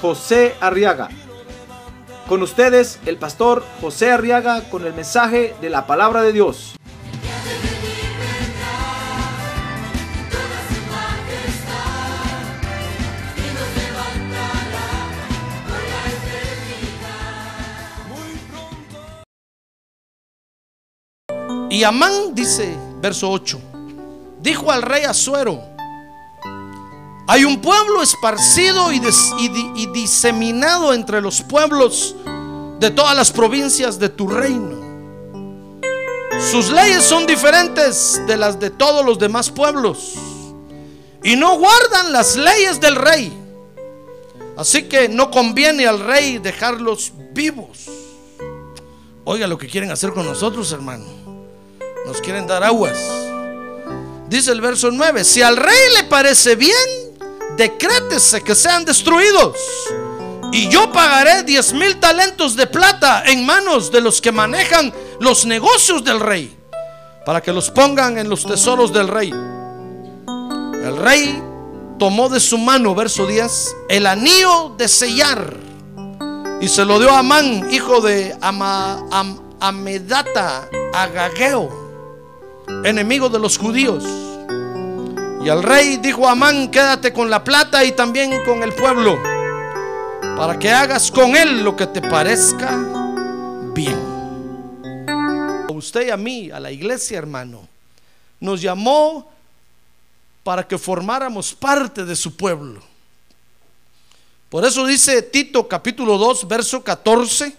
José Arriaga. Con ustedes, el pastor José Arriaga con el mensaje de la palabra de Dios. Y Amán dice, verso 8, dijo al rey Asuero, hay un pueblo esparcido y, diseminado entre los pueblos de todas las provincias de tu reino. Sus leyes son diferentes de las de todos los demás pueblos y no guardan las leyes del rey. Así que no conviene al rey dejarlos vivos. Oiga lo que quieren hacer con nosotros, hermano. Nos quieren dar aguas. Dice el verso 9, si al rey le parece bien, decrétese que sean destruidos. Y yo pagaré 10 mil talentos de plata en manos de los que manejan los negocios del rey, para que los pongan en los tesoros del rey. El rey tomó de su mano, verso 10, el anillo de sellar y se lo dio a Amán, hijo de Ama- Am- Amedata, Agageo, enemigo de los judíos. Y el rey dijo a Amán, quédate con la plata y también con el pueblo, para que hagas con él lo que te parezca bien. A usted y a mí, a la iglesia, hermano, nos llamó para que formáramos parte de su pueblo. Por eso dice Tito capítulo 2, verso 14.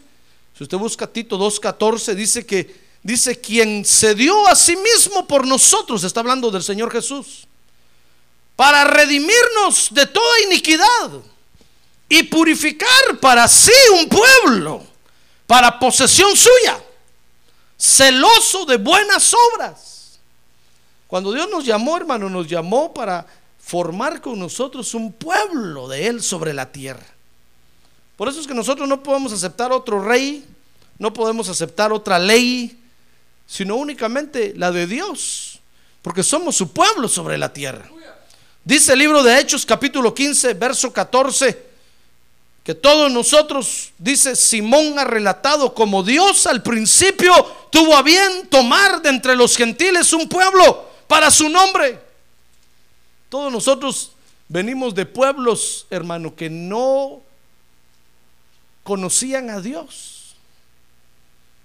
Si usted busca Tito 2, 14, dice que dice quien se dio a sí mismo por nosotros, está hablando del Señor Jesús, para redimirnos de toda iniquidad y purificar para sí un pueblo, para posesión suya, celoso de buenas obras. Cuando Dios nos llamó, hermano, nos llamó para formar con nosotros un pueblo de Él sobre la tierra. Por eso es que nosotros no podemos aceptar otro rey, no podemos aceptar otra ley, sino únicamente la de Dios, porque somos su pueblo sobre la tierra. Dice el libro de Hechos capítulo 15, verso 14, que todos nosotros, dice Simón ha relatado como Dios al principio tuvo a bien tomar de entre los gentiles un pueblo para su nombre. Todos nosotros venimos de pueblos, hermano, que no conocían a Dios.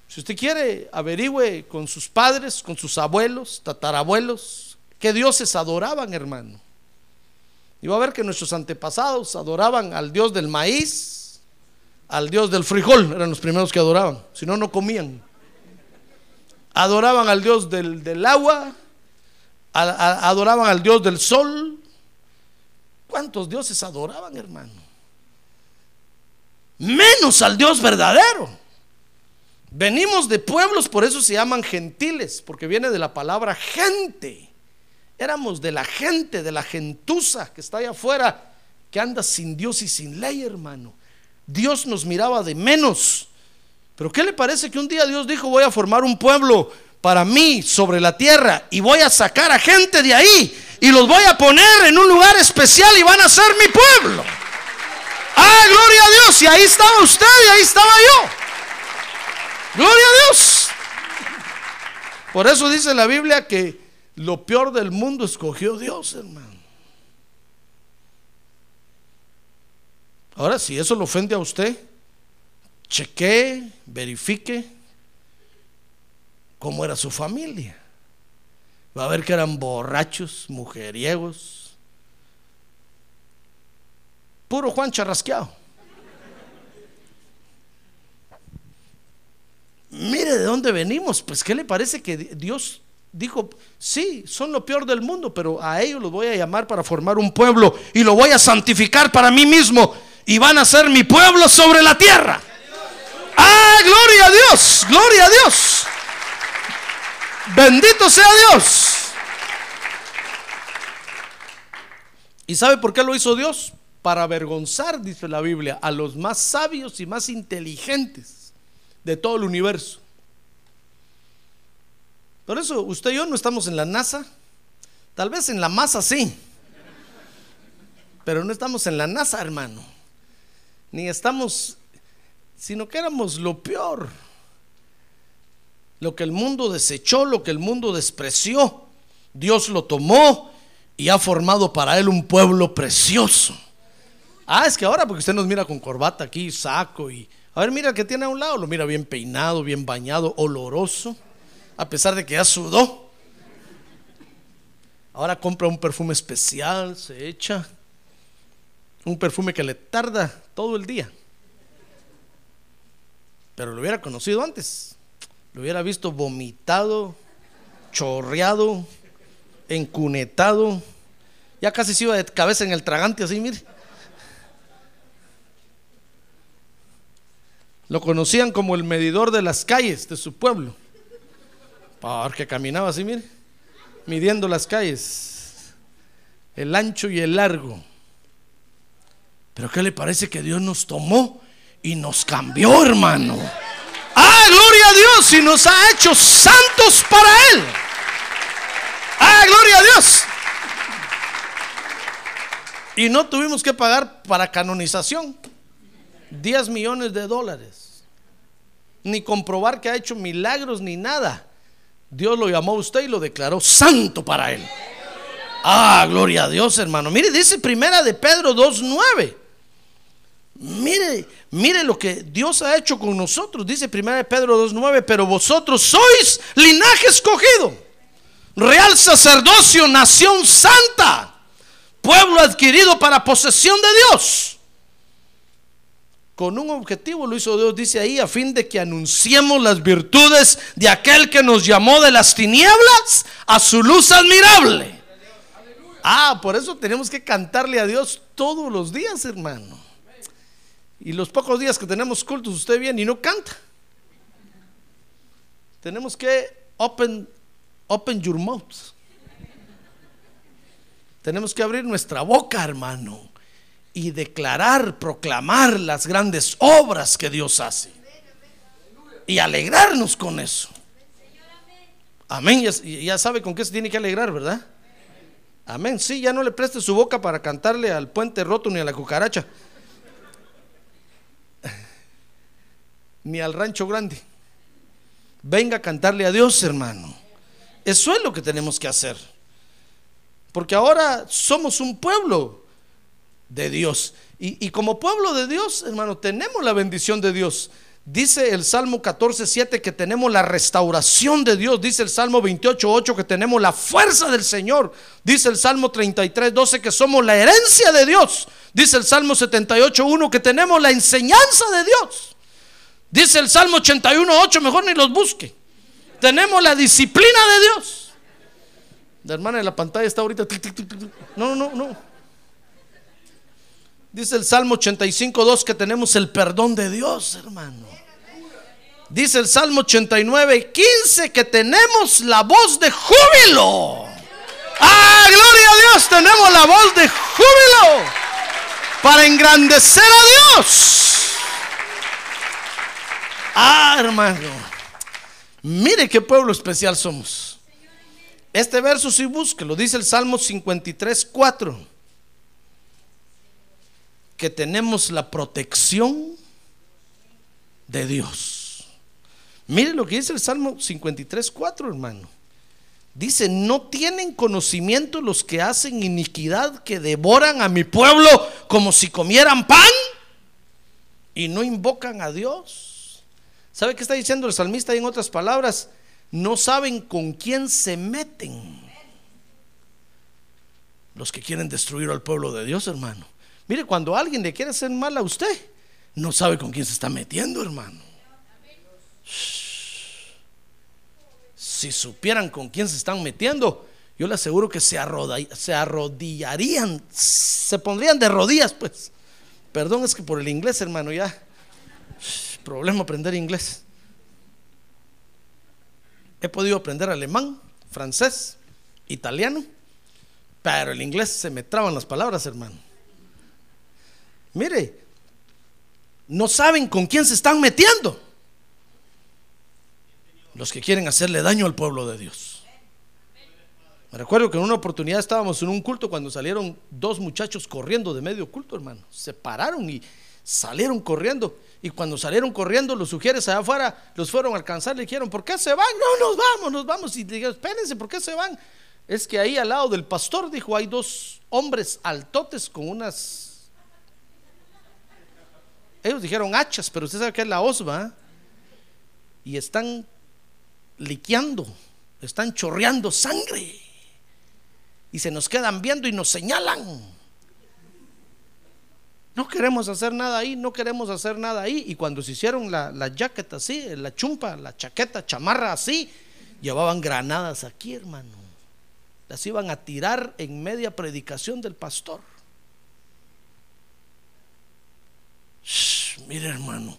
Si usted quiere, averigüe con sus padres, con sus abuelos, tatarabuelos, qué dioses adoraban, hermano. Y va a ver que nuestros antepasados adoraban al dios del maíz, al dios del frijol, eran los primeros que adoraban, si no, no comían. Adoraban al dios del, del agua, adoraban al dios del sol. ¿Cuántos dioses adoraban, hermano? Menos al Dios verdadero. Venimos de pueblos, por eso se llaman gentiles, porque viene de la palabra gente. Éramos de la gente, de la gentuza que está allá afuera, que anda sin Dios y sin ley, hermano. Dios nos miraba de menos. Pero ¿qué le parece que un día Dios dijo, voy a formar un pueblo para mí sobre la tierra y voy a sacar a gente de ahí y los voy a poner en un lugar especial y van a ser mi pueblo? Ah, gloria a Dios. Y ahí estaba usted y ahí estaba yo. Gloria a Dios. Por eso dice la Biblia que lo peor del mundo escogió Dios, hermano. Ahora, si eso le ofende a usted, chequee, verifique cómo era su familia. Va a ver que eran borrachos, mujeriegos, puro Juan charrasqueado. Mire de dónde venimos, pues ¿qué le parece que Dios dijo, sí, son lo peor del mundo, pero a ellos los voy a llamar para formar un pueblo y lo voy a santificar para mí mismo. y van a ser mi pueblo sobre la tierra. Ah, gloria a Dios, gloria a Dios. Bendito sea Dios. ¿Y sabe por qué lo hizo Dios? Para avergonzar, dice la Biblia, a los más sabios y más inteligentes de todo el universo. Por eso usted y yo no estamos en la NASA, tal vez en la masa sí, pero no estamos en la NASA, hermano, ni estamos, sino que éramos lo peor, lo que el mundo desechó, lo que el mundo despreció, Dios lo tomó y ha formado para él un pueblo precioso. Ah, es que ahora porque usted nos mira con corbata aquí, saco y... A ver, mira que tiene a un lado, lo mira bien peinado, bien bañado, oloroso, a pesar de que ya sudó. Ahora compra un perfume especial, se echa un perfume que le tarda todo el día. Pero lo hubiera conocido antes, lo hubiera visto vomitado, chorreado, encunetado, ya casi se iba de cabeza en el tragante así, mire. Lo conocían como el medidor de las calles de su pueblo. Porque caminaba así, mire, midiendo las calles, el ancho y el largo. Pero ¿qué le parece que Dios nos tomó y nos cambió, hermano? Ah, gloria a Dios y nos ha hecho santos para Él. Ah, gloria a Dios. Y no tuvimos que pagar para canonización 10 millones de dólares. Ni comprobar que ha hecho milagros ni nada. Dios lo llamó a usted y lo declaró santo para él. Ah, gloria a Dios, hermano. Mire, dice primera de Pedro 2.9. Mire, mire lo que Dios ha hecho con nosotros. Dice primera de Pedro 2.9, pero vosotros sois linaje escogido, real sacerdocio, nación santa pueblo adquirido para posesión de Dios. Con un objetivo lo hizo Dios, dice ahí, a fin de que anunciemos las virtudes de aquel que nos llamó de las tinieblas a su luz admirable. Ah, por eso tenemos que cantarle a Dios todos los días, hermano. Y los pocos días que tenemos cultos, usted viene y no canta. Tenemos que open, open your mouth. Tenemos que abrir nuestra boca, hermano, y declarar, proclamar las grandes obras que Dios hace. Y alegrarnos con eso. Amén. Ya, sabe con qué se tiene que alegrar, ¿verdad? Amén. Sí, ya no le preste su boca para cantarle al puente roto ni a la cucaracha. Ni al rancho grande. Venga a cantarle a Dios, hermano. Eso es lo que tenemos que hacer. Porque ahora somos un pueblo de Dios. Y, como pueblo de Dios, hermano, tenemos la bendición de Dios. Dice el Salmo 14, que tenemos la restauración de Dios. Dice el Salmo 28, 8 que tenemos la fuerza del Señor. Dice el Salmo 33, 12 que somos la herencia de Dios. Dice el Salmo 78, 1 que tenemos la enseñanza de Dios. Dice el Salmo 81, 8, mejor ni los busque. Tenemos la disciplina de Dios. La hermana de la pantalla está ahorita. No, no, no. Dice el Salmo 85.2 que tenemos el perdón de Dios, hermano. Dice el Salmo 89.15 que tenemos la voz de júbilo. Ah, gloria a Dios, tenemos la voz de júbilo para engrandecer a Dios. Ah, hermano. Mire qué pueblo especial somos. Este verso si busque, lo dice el Salmo 53, 4. Que tenemos la protección de Dios. Mire lo que dice el Salmo 53, 4, hermano. Dice, no tienen conocimiento los que hacen iniquidad, que devoran a mi pueblo como si comieran pan y no invocan a Dios. ¿Sabe qué está diciendo el salmista en otras palabras? no saben con quién se meten. Los que quieren destruir al pueblo de Dios, hermano. Mire, cuando alguien le quiere hacer mal a usted, no sabe con quién se está metiendo, hermano. Si supieran con quién se están metiendo, yo le aseguro que se, arrodillarían, se pondrían de rodillas, pues, Perdón, es que por el inglés, hermano, ya. Problema aprender inglés. He podido aprender alemán, francés, italiano, pero el inglés se me traban las palabras, hermano. Mire, no saben con quién se están metiendo. Los que quieren hacerle daño al pueblo de Dios. Me recuerdo que en una oportunidad estábamos en un culto cuando salieron dos muchachos corriendo de medio culto, hermano. Se pararon y salieron corriendo. Y cuando salieron corriendo, los sugieres allá afuera los fueron a alcanzar. Le dijeron, ¿por qué se van? No, nos vamos, nos vamos. Y dijeron, espérense, ¿por qué se van? Es que ahí al lado del pastor, dijo, hay dos hombres altotes con unas ellos dijeron hachas, pero usted sabe que es la osva. Y están liqueando, están chorreando sangre. Y se nos quedan viendo y nos señalan. No queremos hacer nada ahí, no queremos hacer nada ahí. Y cuando se hicieron la, la jacket así, la chumpa, la chaqueta, chamarra así, llevaban granadas aquí, hermano. Las iban a tirar en media predicación del pastor. Mire hermano,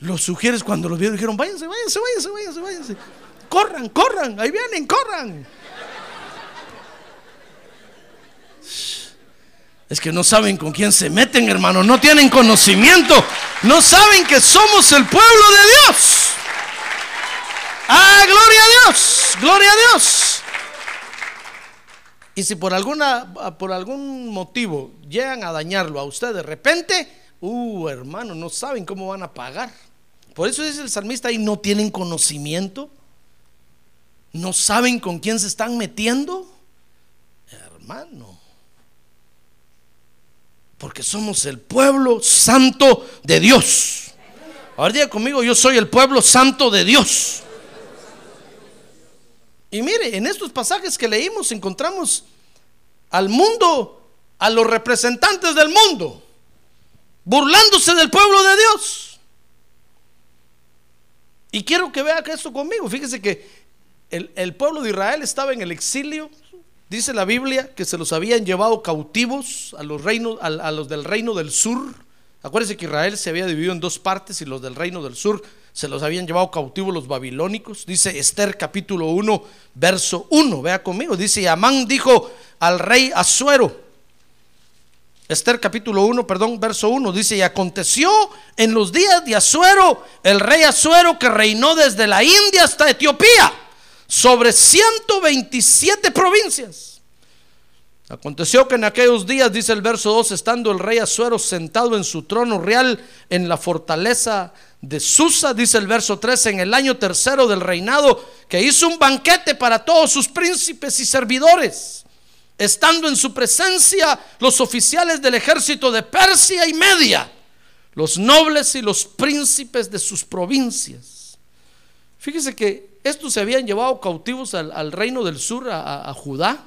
los sugieres cuando los vieron dijeron, váyanse, váyanse, váyanse, váyanse, váyanse. Corran, corran, ahí vienen, corran. Es que no saben con quién se meten, hermano, no tienen conocimiento, no saben que somos el pueblo de Dios. Ah, gloria a Dios, gloria a Dios. Y si por alguna por algún motivo llegan a dañarlo a usted de repente, Uh, hermano, no saben cómo van a pagar. Por eso dice el salmista ahí, no tienen conocimiento. No saben con quién se están metiendo. Hermano. Porque somos el pueblo santo de Dios. Ahora diga conmigo, yo soy el pueblo santo de Dios. Y mire, en estos pasajes que leímos encontramos al mundo, a los representantes del mundo burlándose del pueblo de Dios. Y quiero que vea esto conmigo. Fíjese que el, pueblo de Israel estaba en el exilio. Dice la Biblia que se los habían llevado cautivos a los, reinos, a, a los del reino del sur. Acuérdense que Israel se había dividido en dos partes y los del reino del sur se los habían llevado cautivos los babilónicos. Dice Esther capítulo 1, verso 1. Vea conmigo. Dice, y Amán dijo al rey Asuero, Esther capítulo 1, perdón, verso 1 dice, y aconteció en los días de Asuero, el rey Asuero que reinó desde la India hasta Etiopía, sobre 127 provincias. Aconteció que en aquellos días, dice el verso 2, estando el rey Asuero sentado en su trono real en la fortaleza de Susa, dice el verso 3, en el año tercero del reinado, que hizo un banquete para todos sus príncipes y servidores estando en su presencia los oficiales del ejército de Persia y Media, los nobles y los príncipes de sus provincias. Fíjese que estos se habían llevado cautivos al, reino del sur, a, a Judá.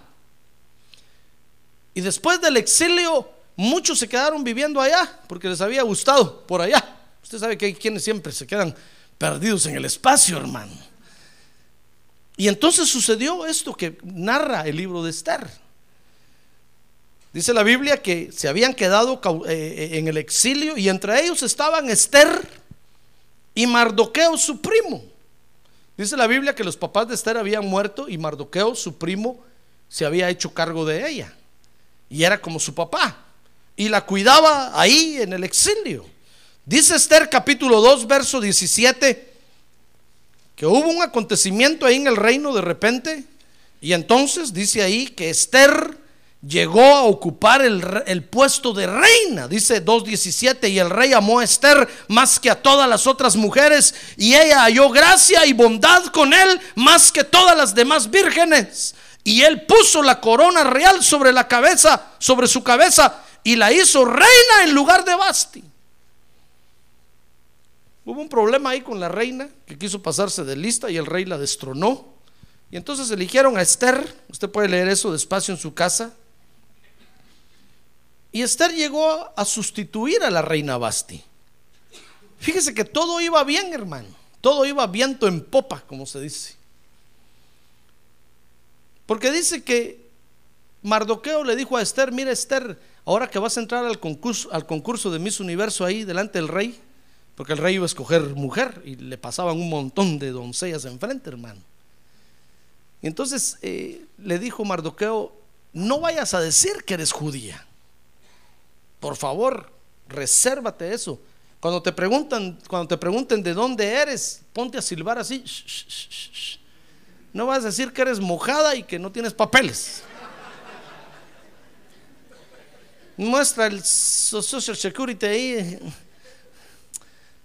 Y después del exilio, muchos se quedaron viviendo allá porque les había gustado por allá. Usted sabe que hay quienes siempre se quedan perdidos en el espacio, hermano. Y entonces sucedió esto que narra el libro de Esther. Dice la Biblia que se habían quedado eh, eh, en el exilio y entre ellos estaban Esther y Mardoqueo, su primo. Dice la Biblia que los papás de Esther habían muerto y Mardoqueo, su primo, se había hecho cargo de ella. Y era como su papá. Y la cuidaba ahí en el exilio. Dice Esther capítulo 2, verso 17, que hubo un acontecimiento ahí en el reino de repente. Y entonces dice ahí que Esther llegó a ocupar el, puesto de reina, dice 2.17, y el rey amó a Esther más que a todas las otras mujeres, y ella halló gracia y bondad con él más que todas las demás vírgenes. Y él puso la corona real sobre la cabeza, sobre su cabeza, y la hizo reina en lugar de Basti. Hubo un problema ahí con la reina que quiso pasarse de lista y el rey la destronó. Y entonces eligieron a Esther, usted puede leer eso despacio en su casa, y Esther llegó a sustituir a la reina Basti. Fíjese que todo iba bien, hermano. Todo iba viento en popa, como se dice. Porque dice que Mardoqueo le dijo a Esther, mira Esther, ahora que vas a entrar al concurso, de Miss Universo ahí delante del rey, porque el rey iba a escoger mujer y le pasaban un montón de doncellas enfrente, hermano. Y entonces eh, le dijo Mardoqueo, no vayas a decir que eres judía. Por favor, resérvate eso. Cuando te preguntan, cuando te pregunten de dónde eres, ponte a silbar así. No vas a decir que eres mojada y que no tienes papeles. Muestra el Social Security ahí.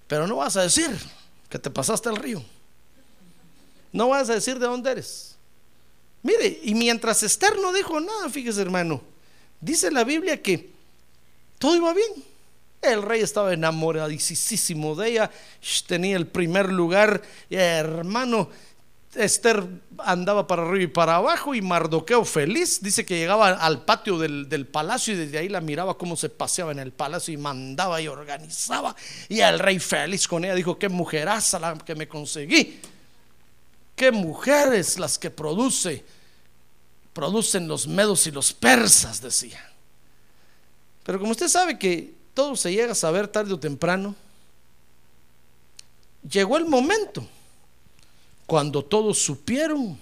Pero no vas a decir que te pasaste el río. No vas a decir de dónde eres. Mire, y mientras Esther no dijo nada, fíjese hermano, dice la Biblia que todo iba bien. El rey estaba enamoradísimo de ella, tenía el primer lugar, hermano. Esther andaba para arriba y para abajo y Mardoqueo feliz, dice que llegaba al patio del, palacio y desde ahí la miraba cómo se paseaba en el palacio y mandaba y organizaba. Y el rey feliz con ella dijo, qué mujeraza la que me conseguí. Qué mujeres las que produce, producen los medos y los persas, decía. Pero como usted sabe que todo se llega a saber tarde o temprano, llegó el momento cuando todos supieron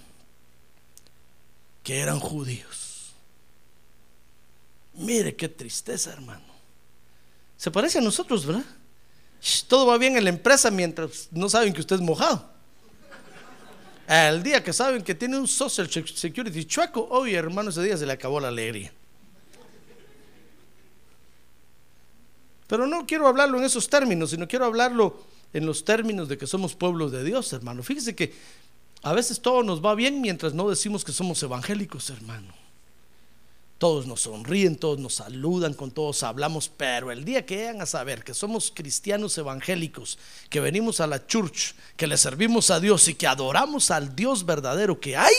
que eran judíos. Mire qué tristeza, hermano. Se parece a nosotros, ¿verdad? Todo va bien en la empresa mientras no saben que usted es mojado. El día que saben que tiene un Social Security chueco, hoy hermano, ese día se le acabó la alegría. Pero no quiero hablarlo en esos términos, sino quiero hablarlo en los términos de que somos pueblos de Dios, hermano. Fíjese que a veces todo nos va bien mientras no decimos que somos evangélicos, hermano. Todos nos sonríen, todos nos saludan, con todos hablamos, pero el día que llegan a saber que somos cristianos evangélicos, que venimos a la church, que le servimos a Dios y que adoramos al Dios verdadero que hay,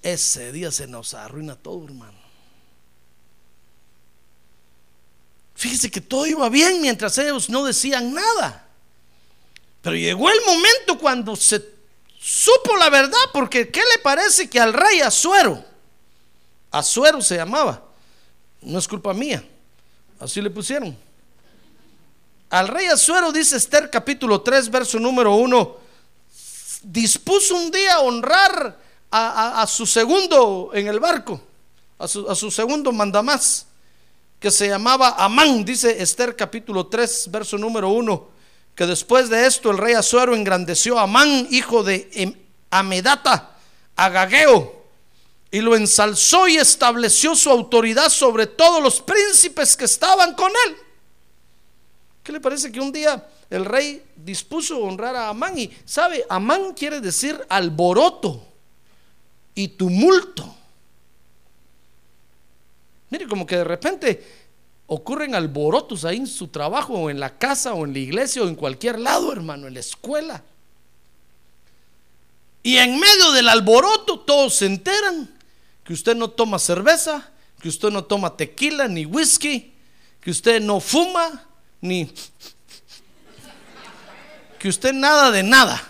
ese día se nos arruina todo, hermano. Fíjese que todo iba bien mientras ellos no decían nada. Pero llegó el momento cuando se supo la verdad, porque ¿qué le parece que al rey Azuero, Azuero se llamaba, no es culpa mía, así le pusieron. Al rey Azuero dice Esther capítulo 3, verso número 1, dispuso un día a honrar a, su segundo en el barco, a su, a su segundo mandamás que se llamaba Amán, dice Esther capítulo 3, verso número 1, que después de esto el rey Azuero engrandeció a Amán, hijo de em, Amedata, Agageo, y lo ensalzó y estableció su autoridad sobre todos los príncipes que estaban con él. ¿Qué le parece que un día el rey dispuso honrar a Amán? Y sabe, Amán quiere decir alboroto y tumulto. Mire, como que de repente ocurren alborotos ahí en su trabajo o en la casa o en la iglesia o en cualquier lado, hermano, en la escuela. Y en medio del alboroto todos se enteran que usted no toma cerveza, que usted no toma tequila ni whisky, que usted no fuma ni que usted nada de nada.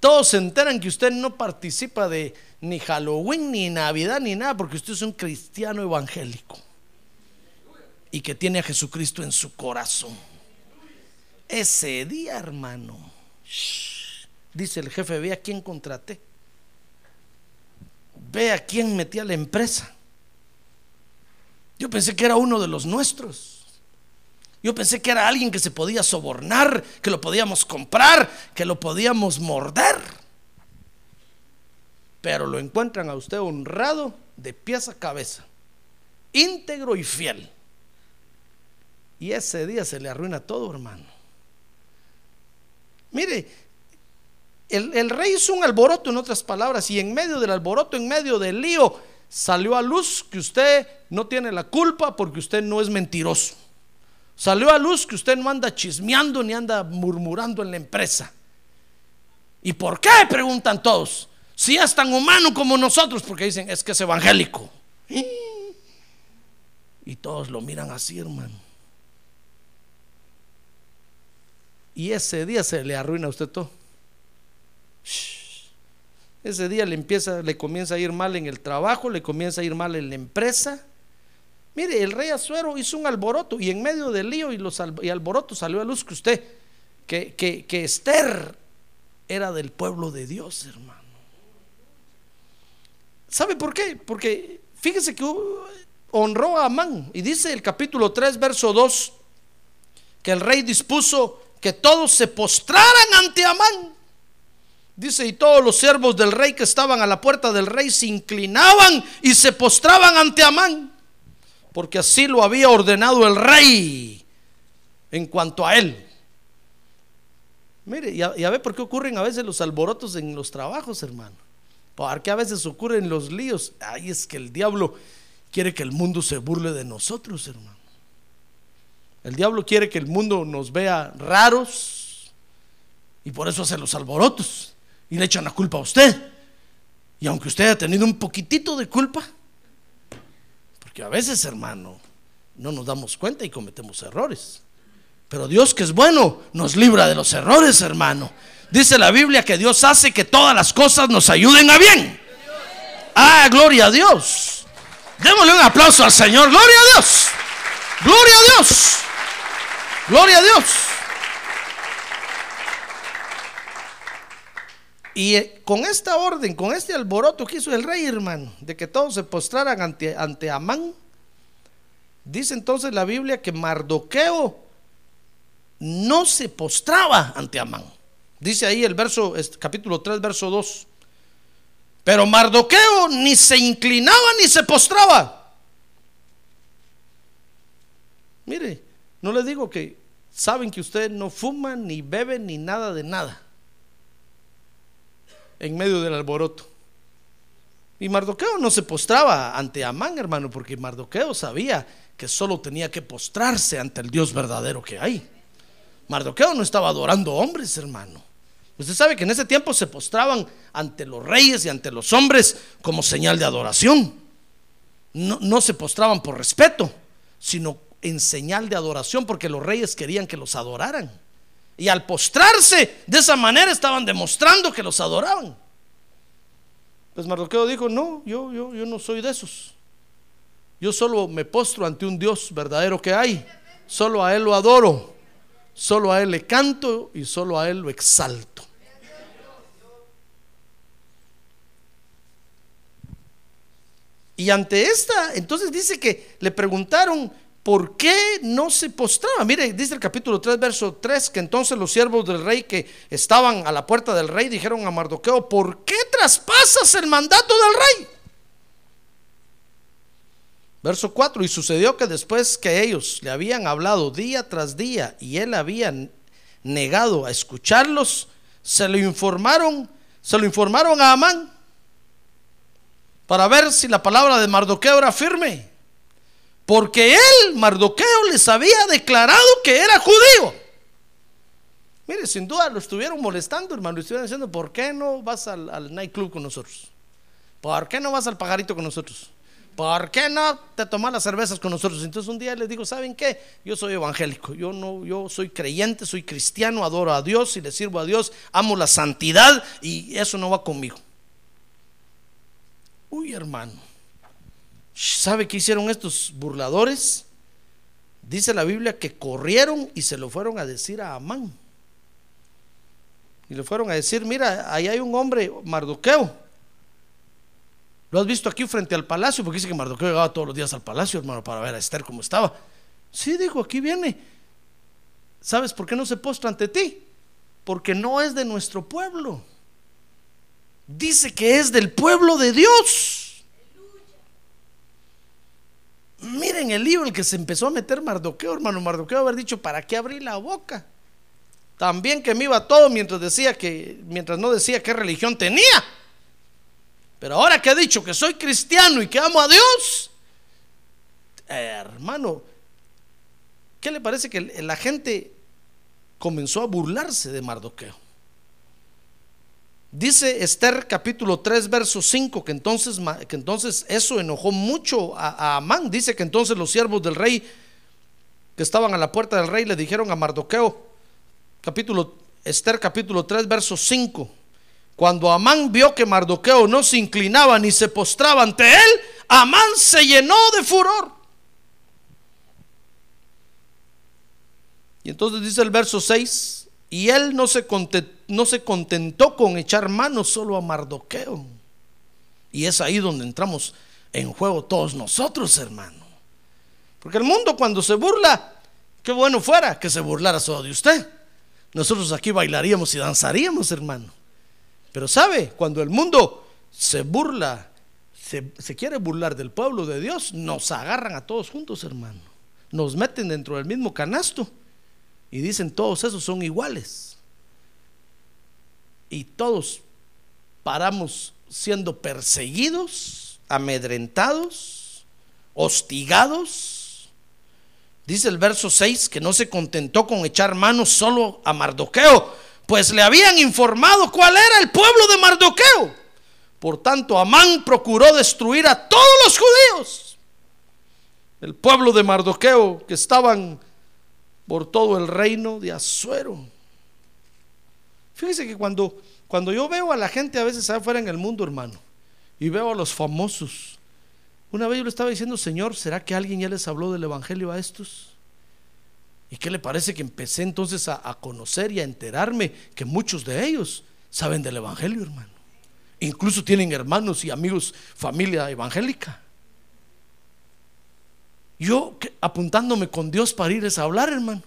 Todos se enteran que usted no participa de ni Halloween, ni Navidad, ni nada, porque usted es un cristiano evangélico y que tiene a Jesucristo en su corazón. Ese día, hermano, dice el jefe, ve a quién contraté, ve a quién metí a la empresa. Yo pensé que era uno de los nuestros. Yo pensé que era alguien que se podía sobornar, que lo podíamos comprar, que lo podíamos morder pero lo encuentran a usted honrado de pies a cabeza, íntegro y fiel. Y ese día se le arruina todo, hermano. Mire, el, rey hizo un alboroto, en otras palabras, y en medio del alboroto, en medio del lío, salió a luz que usted no tiene la culpa porque usted no es mentiroso. Salió a luz que usted no anda chismeando ni anda murmurando en la empresa. ¿Y por qué? Preguntan todos. Si es tan humano como nosotros, porque dicen, es que es evangélico. Y todos lo miran así, hermano. Y ese día se le arruina a usted todo. Ese día le empieza, le comienza a ir mal en el trabajo, le comienza a ir mal en la empresa. Mire, el rey Azuero hizo un alboroto y en medio del lío y los y alboroto salió a luz que usted, que, que, que Esther era del pueblo de Dios, hermano. ¿Sabe por qué? Porque fíjese que honró a Amán y dice el capítulo 3, verso 2, que el rey dispuso que todos se postraran ante Amán. Dice, y todos los siervos del rey que estaban a la puerta del rey se inclinaban y se postraban ante Amán, porque así lo había ordenado el rey en cuanto a él. Mire, ya, ya ve por qué ocurren a veces los alborotos en los trabajos, hermano. ¿Por qué a veces ocurren los líos? Ay, es que el diablo quiere que el mundo se burle de nosotros, hermano. El diablo quiere que el mundo nos vea raros y por eso hace los alborotos y le echan la culpa a usted. Y aunque usted haya tenido un poquitito de culpa, porque a veces, hermano, no nos damos cuenta y cometemos errores. Pero Dios que es bueno nos libra de los errores, hermano. Dice la Biblia que Dios hace que todas las cosas nos ayuden a bien. Ah, gloria a Dios. Démosle un aplauso al Señor. Gloria a Dios. Gloria a Dios. Gloria a Dios. Y eh, con esta orden, con este alboroto que hizo el rey, hermano, de que todos se postraran ante, ante Amán, dice entonces la Biblia que Mardoqueo no se postraba ante Amán. Dice ahí el verso, capítulo 3, verso 2. Pero Mardoqueo ni se inclinaba ni se postraba. Mire, no le digo que saben que usted no fuma, ni bebe, ni nada de nada. En medio del alboroto. Y Mardoqueo no se postraba ante Amán, hermano, porque Mardoqueo sabía que solo tenía que postrarse ante el Dios verdadero que hay. Mardoqueo no estaba adorando hombres, hermano. Usted sabe que en ese tiempo se postraban ante los reyes y ante los hombres como señal de adoración. No, no se postraban por respeto, sino en señal de adoración, porque los reyes querían que los adoraran. Y al postrarse de esa manera estaban demostrando que los adoraban. Pues Mardoqueo dijo, no, yo, yo, yo no soy de esos. Yo solo me postro ante un Dios verdadero que hay. Solo a Él lo adoro. Solo a Él le canto y solo a Él lo exalto. Y ante esta, entonces dice que le preguntaron, ¿por qué no se postraba? Mire, dice el capítulo 3, verso 3, que entonces los siervos del rey que estaban a la puerta del rey dijeron a Mardoqueo, ¿por qué traspasas el mandato del rey? Verso 4, y sucedió que después que ellos le habían hablado día tras día y él había negado a escucharlos, se lo informaron, se lo informaron a Amán para ver si la palabra de Mardoqueo era firme. Porque él, Mardoqueo, les había declarado que era judío. Mire, sin duda lo estuvieron molestando, hermano. Le estuvieron diciendo, ¿por qué no vas al, al nightclub con nosotros? ¿Por qué no vas al pajarito con nosotros? ¿Por qué no te tomas las cervezas con nosotros? Entonces un día les digo, ¿saben qué? Yo soy evangélico, yo no, yo soy creyente, soy cristiano, adoro a Dios y le sirvo a Dios, amo la santidad y eso no va conmigo. Uy, hermano. ¿Sabe qué hicieron estos burladores? Dice la Biblia que corrieron y se lo fueron a decir a Amán. Y le fueron a decir, mira, ahí hay un hombre, Mardoqueo. ¿Lo has visto aquí frente al palacio? Porque dice que Mardoqueo llegaba todos los días al palacio, hermano, para ver a Esther cómo estaba. Sí, dijo, aquí viene. ¿Sabes por qué no se postra ante ti? Porque no es de nuestro pueblo. Dice que es del pueblo de Dios. Miren el en el que se empezó a meter Mardoqueo, hermano. Mardoqueo haber dicho, ¿para qué abrí la boca? También que me iba todo mientras decía que, mientras no decía qué religión tenía. Pero ahora que he dicho que soy cristiano y que amo a Dios, hermano, ¿qué le parece que la gente comenzó a burlarse de Mardoqueo? Dice Esther capítulo 3, verso 5, que entonces, que entonces eso enojó mucho a, Amán. Dice que entonces los siervos del rey que estaban a la puerta del rey le dijeron a Mardoqueo, capítulo, Esther capítulo 3, verso 5, Cuando Amán vio que Mardoqueo no se inclinaba ni se postraba ante él, Amán se llenó de furor. Y entonces dice el verso 6, y él no se, contentó, no se contentó con echar mano solo a Mardoqueo. Y es ahí donde entramos en juego todos nosotros, hermano. Porque el mundo cuando se burla, qué bueno fuera que se burlara solo de usted. Nosotros aquí bailaríamos y danzaríamos, hermano. Pero sabe, cuando el mundo se burla, se, se quiere burlar del pueblo de Dios, nos agarran a todos juntos, hermano. Nos meten dentro del mismo canasto y dicen todos esos son iguales. Y todos paramos siendo perseguidos, amedrentados, hostigados. Dice el verso 6 que no se contentó con echar manos solo a Mardoqueo, pues le habían informado cuál era el pueblo de Mardoqueo. Por tanto, Amán procuró destruir a todos los judíos. El pueblo de Mardoqueo que estaban por todo el reino de Azuero. Fíjese que cuando, cuando yo veo a la gente a veces afuera en el mundo, hermano, y veo a los famosos, una vez yo le estaba diciendo, Señor, ¿será que alguien ya les habló del Evangelio a estos? ¿Y qué le parece que empecé entonces a, a conocer y a enterarme que muchos de ellos saben del Evangelio, hermano? Incluso tienen hermanos y amigos, familia evangélica. Yo apuntándome con Dios para irles a hablar, hermano.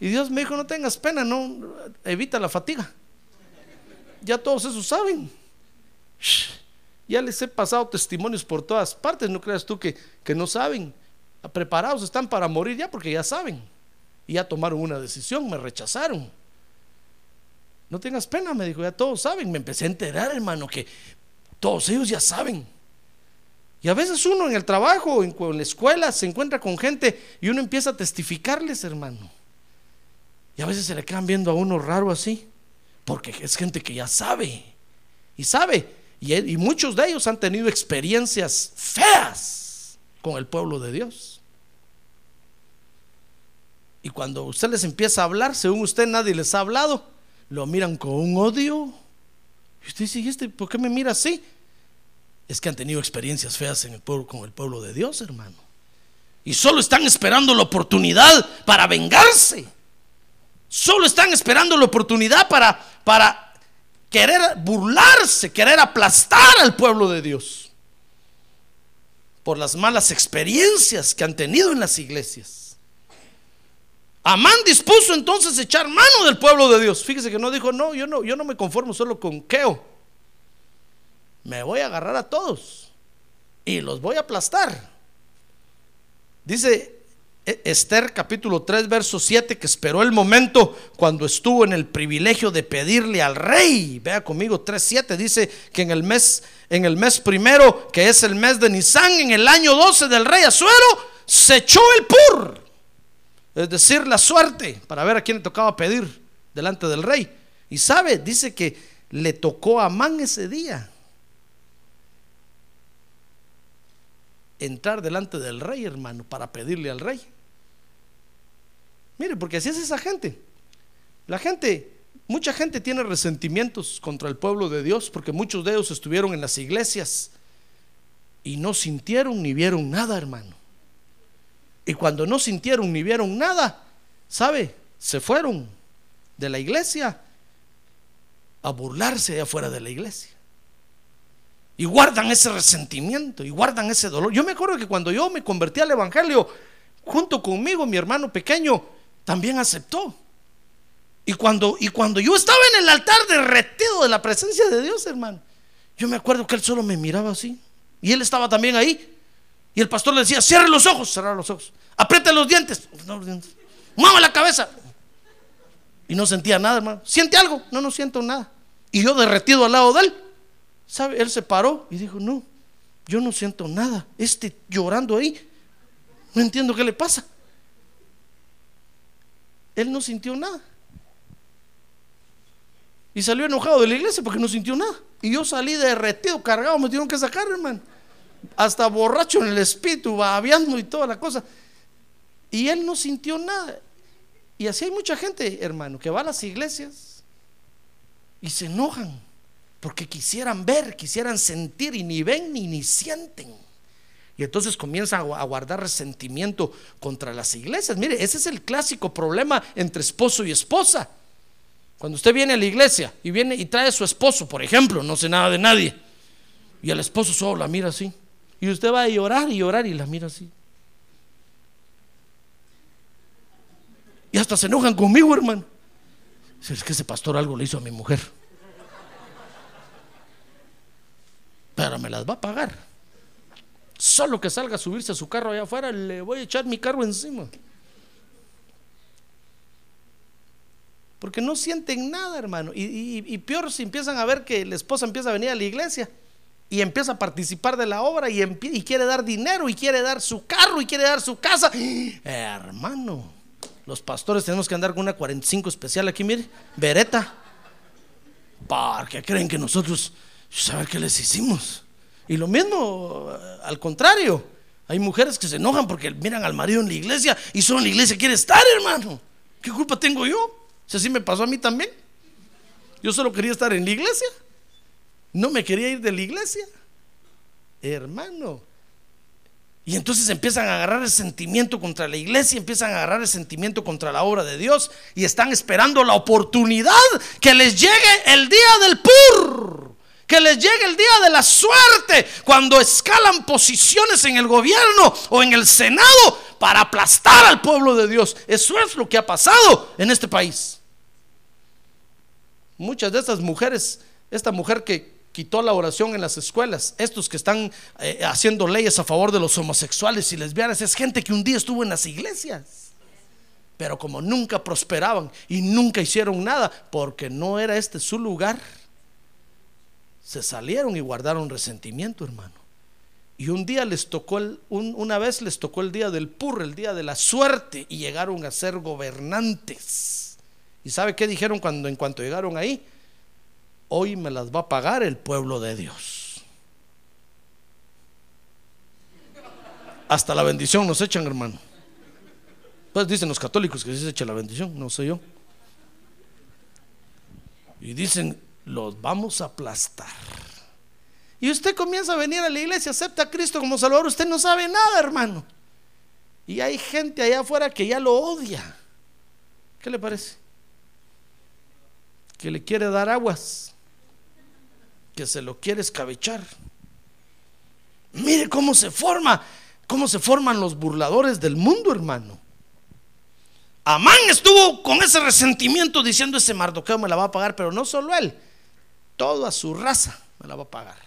Y Dios me dijo, no tengas pena, no, evita la fatiga. Ya todos esos saben. Ya les he pasado testimonios por todas partes, no creas tú que, que no saben. Preparados están para morir ya porque ya saben. Y ya tomaron una decisión, me rechazaron. No tengas pena, me dijo, ya todos saben. Me empecé a enterar, hermano, que todos ellos ya saben. Y a veces uno en el trabajo, en, la escuela, se encuentra con gente y uno empieza a testificarles, hermano. Y a veces se le quedan viendo a uno raro así, porque es gente que ya sabe. Y sabe. Y, y muchos de ellos han tenido experiencias feas con el pueblo de Dios. Y cuando usted les empieza a hablar, según usted nadie les ha hablado, lo miran con un odio. Y usted dice, ¿y este por qué me mira así? Es que han tenido experiencias feas en el pueblo, con el pueblo de Dios, hermano. Y solo están esperando la oportunidad para vengarse. Solo están esperando la oportunidad para, para querer burlarse, querer aplastar al pueblo de Dios. Por las malas experiencias que han tenido en las iglesias. Amán dispuso entonces echar mano del pueblo de Dios. Fíjese que no dijo, no, yo no, yo no me conformo solo con Keo me voy a agarrar a todos y los voy a aplastar. Dice Esther capítulo 3 verso 7 que esperó el momento cuando estuvo en el privilegio de pedirle al rey. Vea conmigo 3:7 dice que en el mes en el mes primero, que es el mes de Nisan, en el año 12 del rey Azuero, se echó el pur. Es decir, la suerte para ver a quién le tocaba pedir delante del rey. Y sabe, dice que le tocó a Amán ese día. Entrar delante del rey, hermano, para pedirle al rey. Mire, porque así es esa gente. La gente, mucha gente tiene resentimientos contra el pueblo de Dios, porque muchos de ellos estuvieron en las iglesias y no sintieron ni vieron nada, hermano. Y cuando no sintieron ni vieron nada, ¿sabe? Se fueron de la iglesia a burlarse de afuera de la iglesia. Y guardan ese resentimiento y guardan ese dolor. Yo me acuerdo que cuando yo me convertí al Evangelio, junto conmigo mi hermano pequeño también aceptó. Y cuando, y cuando yo estaba en el altar derretido de la presencia de Dios, hermano, yo me acuerdo que él solo me miraba así. Y él estaba también ahí. Y el pastor le decía, cierre los ojos, cerrar los ojos. Apriete los dientes. Mueva la cabeza. Y no sentía nada, hermano. ¿Siente algo? No, no siento nada. Y yo derretido al lado de él. ¿Sabe? Él se paró y dijo, no, yo no siento nada. Este llorando ahí, no entiendo qué le pasa. Él no sintió nada. Y salió enojado de la iglesia porque no sintió nada. Y yo salí derretido, cargado, me tuvieron que sacar, hermano. Hasta borracho en el espíritu, babiando y toda la cosa. Y él no sintió nada. Y así hay mucha gente, hermano, que va a las iglesias y se enojan porque quisieran ver, quisieran sentir y ni ven ni sienten. Y entonces comienzan a guardar resentimiento contra las iglesias. Mire, ese es el clásico problema entre esposo y esposa. Cuando usted viene a la iglesia y viene y trae a su esposo, por ejemplo, no sé nada de nadie, y el esposo solo la mira así, y usted va a llorar y llorar y la mira así. Y hasta se enojan conmigo, hermano. Es que ese pastor algo le hizo a mi mujer. Pero me las va a pagar. Solo que salga a subirse a su carro allá afuera, le voy a echar mi carro encima. Porque no sienten nada, hermano. Y, peor si empiezan a ver que la esposa empieza a venir a la iglesia y empieza a participar de la obra y, y quiere dar dinero y quiere dar su carro y quiere dar su casa. hermano, los pastores tenemos que andar con una 45 especial aquí, mire, vereta. Porque creen que nosotros, ¿saben qué les hicimos? Y lo mismo, al contrario, hay mujeres que se enojan porque miran al marido en la iglesia y solo en la iglesia quiere estar, hermano. ¿Qué culpa tengo yo? Si así me pasó a mí también. Yo solo quería estar en la iglesia. No me quería ir de la iglesia. Hermano. Y entonces empiezan a agarrar el sentimiento contra la iglesia, empiezan a agarrar el sentimiento contra la obra de Dios y están esperando la oportunidad que les llegue el día del pur, que les llegue el día de la suerte, cuando escalan posiciones en el gobierno o en el Senado para aplastar al pueblo de Dios. Eso es lo que ha pasado en este país. Muchas de estas mujeres, esta mujer que quitó la oración en las escuelas. Estos que están eh, haciendo leyes a favor de los homosexuales y lesbianas es gente que un día estuvo en las iglesias. Pero como nunca prosperaban y nunca hicieron nada, porque no era este su lugar, se salieron y guardaron resentimiento, hermano. Y un día les tocó, el, una vez les tocó el día del pur, el día de la suerte, y llegaron a ser gobernantes. ¿Y sabe qué dijeron cuando en cuanto llegaron ahí? hoy me las va a pagar el pueblo de Dios. Hasta la bendición nos echan, hermano. Pues dicen los católicos que se echa la bendición, no sé yo. Y dicen, los vamos a aplastar. Y usted comienza a venir a la iglesia, acepta a Cristo como Salvador, usted no sabe nada, hermano. Y hay gente allá afuera que ya lo odia. ¿Qué le parece? Que le quiere dar aguas que se lo quiere escabechar. Mire cómo se forma, cómo se forman los burladores del mundo, hermano. Amán estuvo con ese resentimiento diciendo ese Mardoqueo me la va a pagar, pero no solo él, toda su raza me la va a pagar.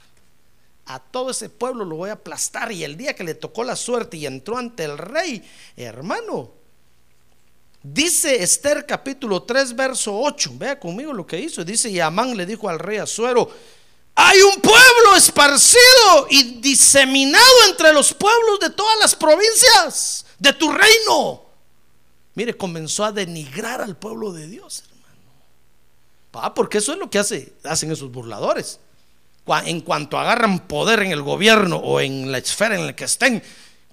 A todo ese pueblo lo voy a aplastar y el día que le tocó la suerte y entró ante el rey, hermano, Dice Esther capítulo 3, verso 8. Vea conmigo lo que hizo. Dice, y Amán le dijo al rey Azuero, hay un pueblo esparcido y diseminado entre los pueblos de todas las provincias de tu reino. Mire, comenzó a denigrar al pueblo de Dios, porque eso es lo que hace, hacen esos burladores. En cuanto agarran poder en el gobierno o en la esfera en la que estén,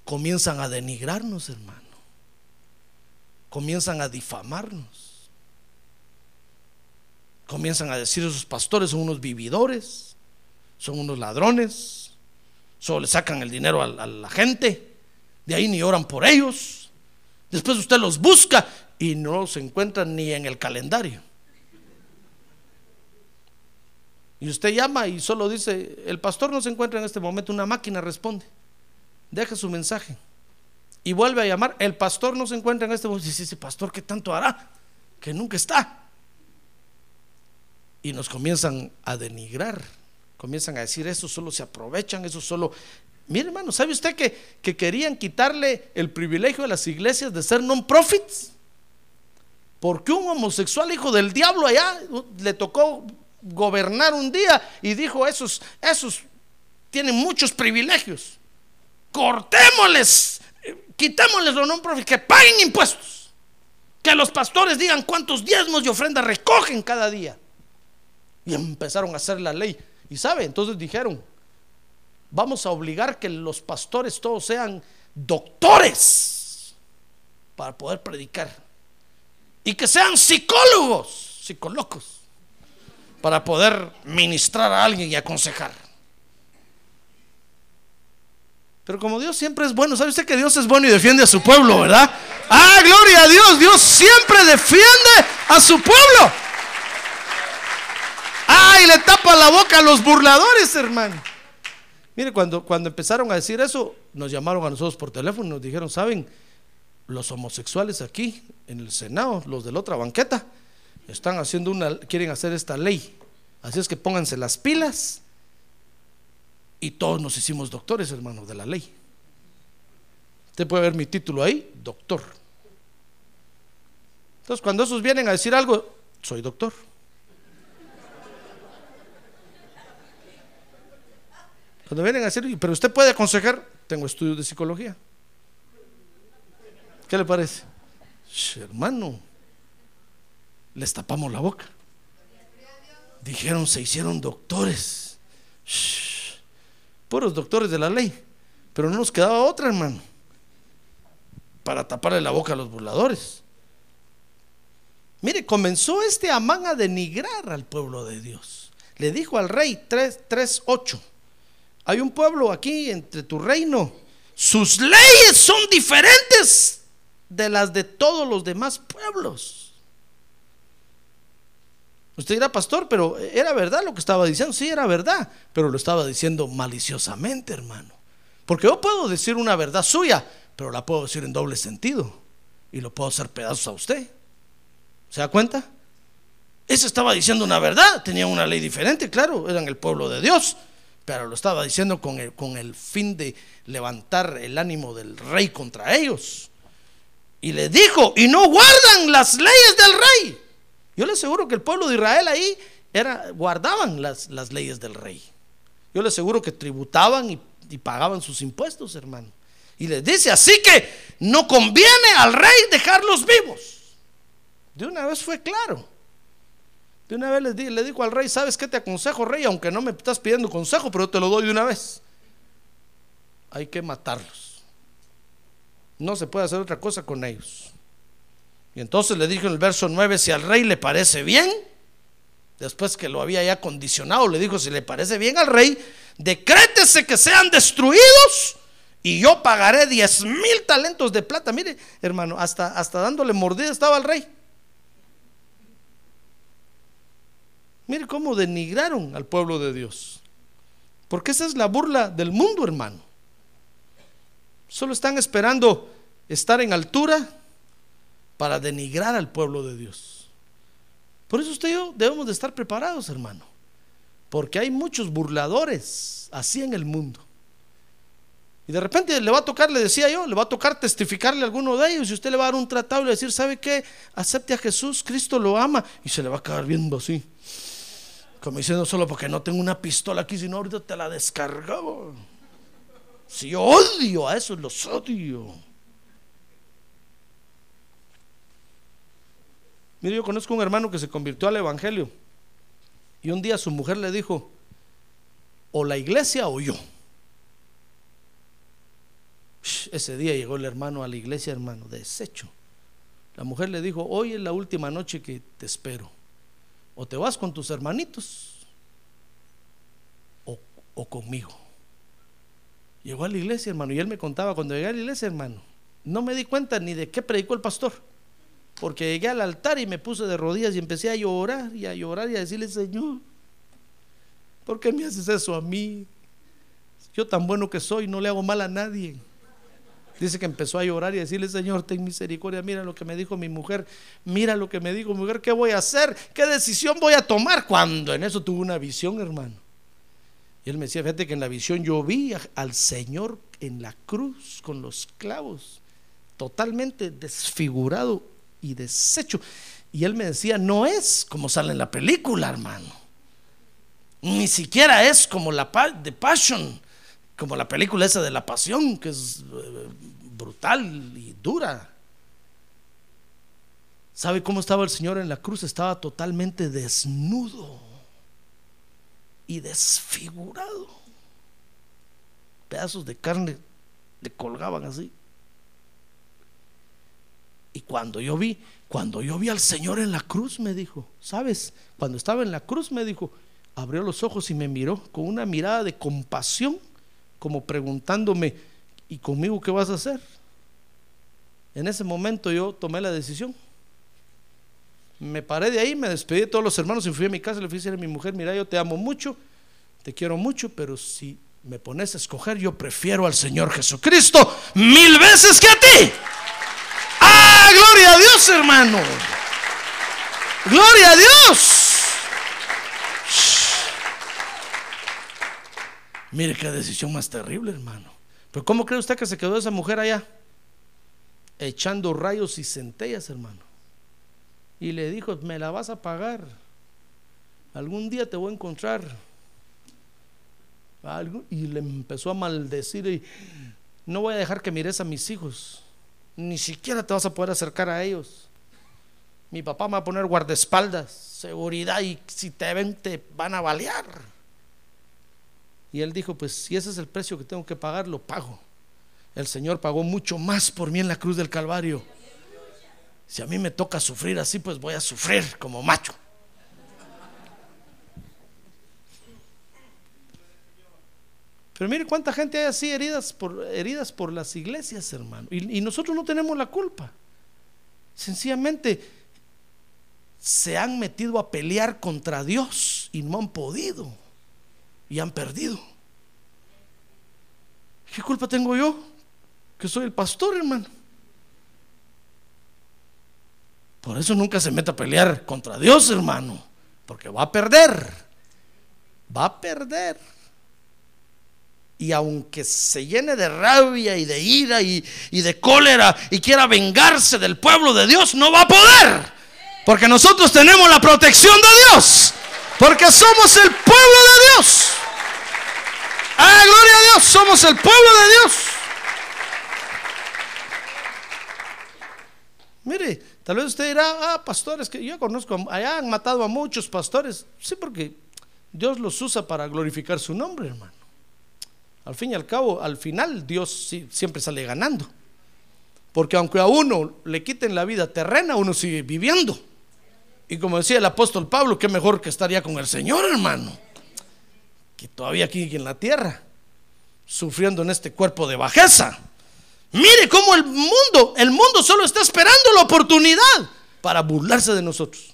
comienzan a denigrarnos, hermano. Comienzan a difamarnos. Comienzan a decir esos pastores son unos vividores son unos ladrones, solo le sacan el dinero a, la gente, de ahí ni oran por ellos. Después usted los busca y no se encuentran ni en el calendario. Y usted llama y solo dice, el pastor no se encuentra en este momento, una máquina responde, deja su mensaje y vuelve a llamar, el pastor no se encuentra en este momento, dice, ese pastor, ¿qué tanto hará? Que nunca está. Y nos comienzan a denigrar comienzan a decir, eso solo se aprovechan, eso solo... Mire hermano, ¿sabe usted que, que querían quitarle el privilegio a las iglesias de ser non-profits? Porque un homosexual hijo del diablo allá le tocó gobernar un día y dijo, esos, esos tienen muchos privilegios. Cortémosles, quitémosles los non-profits, que paguen impuestos. Que los pastores digan cuántos diezmos y ofrendas recogen cada día. Y empezaron a hacer la ley y sabe, entonces dijeron, vamos a obligar que los pastores todos sean doctores para poder predicar. Y que sean psicólogos, psicolocos, para poder ministrar a alguien y aconsejar. Pero como Dios siempre es bueno, ¿sabe usted que Dios es bueno y defiende a su pueblo, verdad? Ah, gloria a Dios, Dios siempre defiende a su pueblo. Ah, y le tapa la boca a los burladores, hermano. Mire, cuando, cuando empezaron a decir eso, nos llamaron a nosotros por teléfono y nos dijeron, ¿saben? Los homosexuales aquí en el Senado, los de la otra banqueta, están haciendo una, quieren hacer esta ley. Así es que pónganse las pilas y todos nos hicimos doctores, hermano, de la ley. Usted puede ver mi título ahí, doctor. Entonces, cuando esos vienen a decir algo, soy doctor. Cuando vienen a decir, pero usted puede aconsejar, tengo estudios de psicología. ¿Qué le parece? hermano, les tapamos la boca. Dijeron, se hicieron doctores puros doctores de la ley. Pero no nos quedaba otra, hermano, para taparle la boca a los burladores. Mire, comenzó este Amán a denigrar al pueblo de Dios. Le dijo al rey 3.8, hay un pueblo aquí entre tu reino, sus leyes son diferentes de las de todos los demás pueblos. Usted era pastor, pero era verdad lo que estaba diciendo. Sí, era verdad, pero lo estaba diciendo maliciosamente, hermano. Porque yo puedo decir una verdad suya, pero la puedo decir en doble sentido. Y lo puedo hacer pedazos a usted. ¿Se da cuenta? Ese estaba diciendo una verdad, tenía una ley diferente, claro, eran el pueblo de Dios, pero lo estaba diciendo con el, con el fin de levantar el ánimo del rey contra ellos. Y le dijo, y no guardan las leyes del rey. Yo le aseguro que el pueblo de Israel ahí era, guardaban las, las leyes del rey. Yo le aseguro que tributaban y, pagaban sus impuestos, hermano. Y les dice, así que no conviene al rey dejarlos vivos. De una vez fue claro. De una vez le, le dijo al rey, ¿sabes qué te aconsejo, rey? Aunque no me estás pidiendo consejo, pero te lo doy de una vez. Hay que matarlos. No se puede hacer otra cosa con ellos. Y entonces le dijo en el verso 9, si al rey le parece bien, después que lo había ya condicionado, le dijo, si le parece bien al rey, decrétese que sean destruidos y yo pagaré 10 mil talentos de plata. Mire, hermano, hasta, hasta dándole mordida estaba al rey. Mire cómo denigraron al pueblo de Dios. Porque esa es la burla del mundo, hermano. Solo están esperando estar en altura para denigrar al pueblo de Dios. Por eso usted y yo debemos de estar preparados, hermano. Porque hay muchos burladores así en el mundo. Y de repente le va a tocar, le decía yo, le va a tocar testificarle a alguno de ellos. Y usted le va a dar un tratado y le decir, ¿sabe qué? Acepte a Jesús, Cristo lo ama. Y se le va a quedar viendo así. Como diciendo, solo porque no tengo una pistola aquí, sino ahorita te la descargaba. Si yo odio a esos, los odio. Mire, yo conozco un hermano que se convirtió al Evangelio y un día su mujer le dijo, o la iglesia o yo. Ese día llegó el hermano a la iglesia, hermano, deshecho. La mujer le dijo, hoy es la última noche que te espero. O te vas con tus hermanitos o, o conmigo. Llegó a la iglesia, hermano, y él me contaba, cuando llegué a la iglesia, hermano, no me di cuenta ni de qué predicó el pastor porque llegué al altar y me puse de rodillas y empecé a llorar y a llorar y a decirle, Señor, ¿por qué me haces eso a mí? Yo tan bueno que soy, no le hago mal a nadie. Dice que empezó a llorar y a decirle, Señor, ten misericordia, mira lo que me dijo mi mujer, mira lo que me dijo mi mujer, ¿qué voy a hacer? ¿Qué decisión voy a tomar? Cuando en eso tuve una visión, hermano. Y él me decía, fíjate que en la visión yo vi al Señor en la cruz con los clavos, totalmente desfigurado y deshecho. Y él me decía, no es como sale en la película, hermano. Ni siquiera es como la de Passion, como la película esa de la pasión, que es eh, brutal y dura. ¿Sabe cómo estaba el Señor en la cruz? Estaba totalmente desnudo y desfigurado. Pedazos de carne le colgaban así. Cuando yo vi, cuando yo vi al Señor en la cruz, me dijo, ¿sabes? Cuando estaba en la cruz, me dijo, abrió los ojos y me miró con una mirada de compasión, como preguntándome, ¿y conmigo qué vas a hacer? En ese momento yo tomé la decisión. Me paré de ahí, me despedí de todos los hermanos y fui a mi casa y le fui a decir a mi mujer, mira, yo te amo mucho, te quiero mucho, pero si me pones a escoger, yo prefiero al Señor Jesucristo mil veces que a ti. ¡Ah, gloria a Dios, hermano! ¡Gloria a Dios! Mire qué decisión más terrible, hermano. Pero ¿cómo cree usted que se quedó esa mujer allá? Echando rayos y centellas, hermano. Y le dijo, me la vas a pagar. Algún día te voy a encontrar. Y le empezó a maldecir y no voy a dejar que mires a mis hijos. Ni siquiera te vas a poder acercar a ellos. Mi papá me va a poner guardaespaldas, seguridad y si te ven te van a balear. Y él dijo, pues si ese es el precio que tengo que pagar, lo pago. El Señor pagó mucho más por mí en la cruz del Calvario. Si a mí me toca sufrir así, pues voy a sufrir como macho. Pero mire cuánta gente hay así heridas por, heridas por las iglesias, hermano. Y, nosotros no tenemos la culpa. Sencillamente se han metido a pelear contra Dios y no han podido. Y han perdido. ¿Qué culpa tengo yo? Que soy el pastor, hermano. Por eso nunca se meta a pelear contra Dios, hermano. Porque va a perder. Va a perder y aunque se llene de rabia y de ira y, de cólera y quiera vengarse del pueblo de Dios, no va a poder. Porque nosotros tenemos la protección de Dios. Porque somos el pueblo de Dios. Ah, gloria a Dios, somos el pueblo de Dios. Mire, tal vez usted dirá, ah, pastores, que yo conozco, allá han matado a muchos pastores. Sí, porque Dios los usa para glorificar su nombre, hermano. Al fin y al cabo, al final Dios siempre sale ganando. Porque aunque a uno le quiten la vida terrena, uno sigue viviendo. Y como decía el apóstol Pablo, qué mejor que estaría con el Señor, hermano, que todavía aquí en la tierra, sufriendo en este cuerpo de bajeza. Mire cómo el mundo, el mundo solo está esperando la oportunidad para burlarse de nosotros.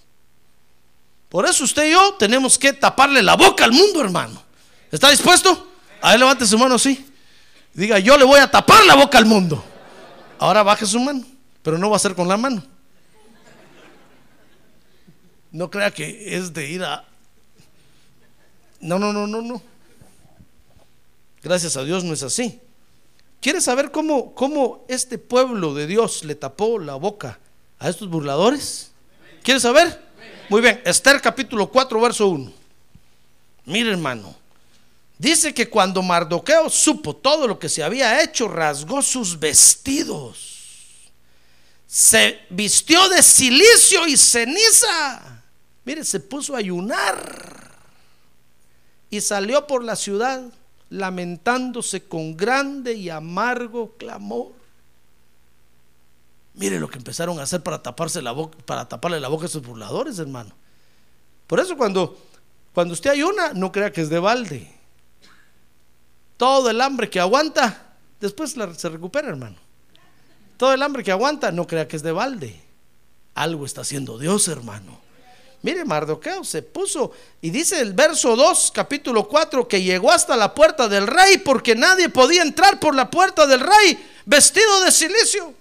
Por eso usted y yo tenemos que taparle la boca al mundo, hermano. ¿Está dispuesto? A ver, levante su mano así. Diga, yo le voy a tapar la boca al mundo. Ahora baje su mano, pero no va a ser con la mano. No crea que es de ir a... No, no, no, no, no. Gracias a Dios no es así. ¿Quieres saber cómo, cómo este pueblo de Dios le tapó la boca a estos burladores? ¿Quieres saber? Muy bien, Esther capítulo 4, verso 1. Mire hermano, Dice que cuando Mardoqueo supo todo lo que se había hecho, rasgó sus vestidos. Se vistió de silicio y ceniza. Mire, se puso a ayunar. Y salió por la ciudad lamentándose con grande y amargo clamor. Mire lo que empezaron a hacer para taparse la boca, para taparle la boca a esos burladores, hermano. Por eso cuando, cuando usted ayuna, no crea que es de balde. Todo el hambre que aguanta, después se recupera, hermano. Todo el hambre que aguanta, no crea que es de balde. Algo está haciendo Dios, hermano. Mire, Mardoqueo se puso y dice el verso 2, capítulo 4, que llegó hasta la puerta del rey porque nadie podía entrar por la puerta del rey vestido de silicio.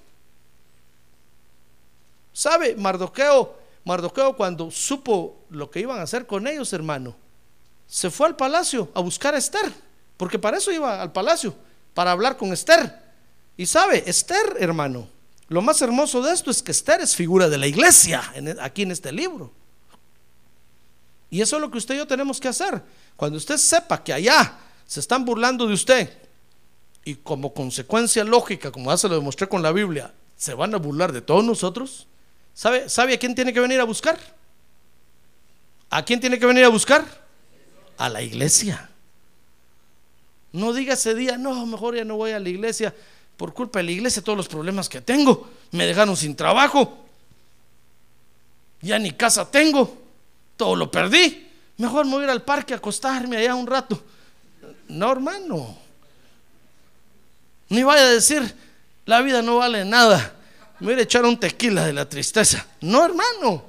¿Sabe? Mardoqueo, Mardoqueo cuando supo lo que iban a hacer con ellos, hermano, se fue al palacio a buscar a Esther. Porque para eso iba al palacio, para hablar con Esther. Y sabe, Esther, hermano, lo más hermoso de esto es que Esther es figura de la iglesia e, aquí en este libro. Y eso es lo que usted y yo tenemos que hacer. Cuando usted sepa que allá se están burlando de usted y como consecuencia lógica, como ya se lo demostré con la Biblia, se van a burlar de todos nosotros, ¿sabe, ¿sabe a quién tiene que venir a buscar? ¿A quién tiene que venir a buscar? A la iglesia. No diga ese día, no, mejor ya no voy a la iglesia por culpa de la iglesia, todos los problemas que tengo. me dejaron sin trabajo, ya ni casa tengo, todo lo perdí. Mejor me voy a ir al parque a acostarme allá un rato. No, hermano. Ni vaya a decir, la vida no vale nada. Me voy a echar un tequila de la tristeza. No, hermano.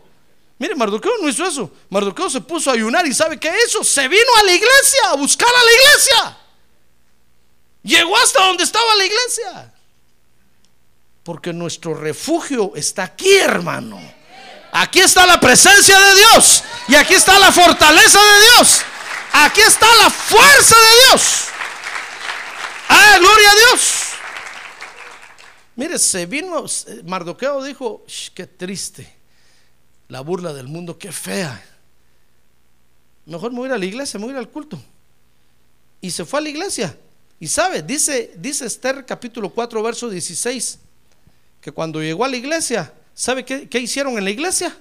Mire, Mardoqueo no hizo eso. Mardoqueo se puso a ayunar y ¿sabe qué hizo? Se vino a la iglesia, a buscar a la iglesia. Llegó hasta donde estaba la iglesia. Porque nuestro refugio está aquí, hermano. Aquí está la presencia de Dios. Y aquí está la fortaleza de Dios. Aquí está la fuerza de Dios. Ah, gloria a Dios. Mire, se vino, Mardoqueo dijo, qué triste. La burla del mundo, qué fea. Mejor me voy a ir a la iglesia, me voy a ir al culto. Y se fue a la iglesia. Y sabe, dice, dice Esther capítulo 4, verso 16, que cuando llegó a la iglesia, ¿sabe qué, qué hicieron en la iglesia?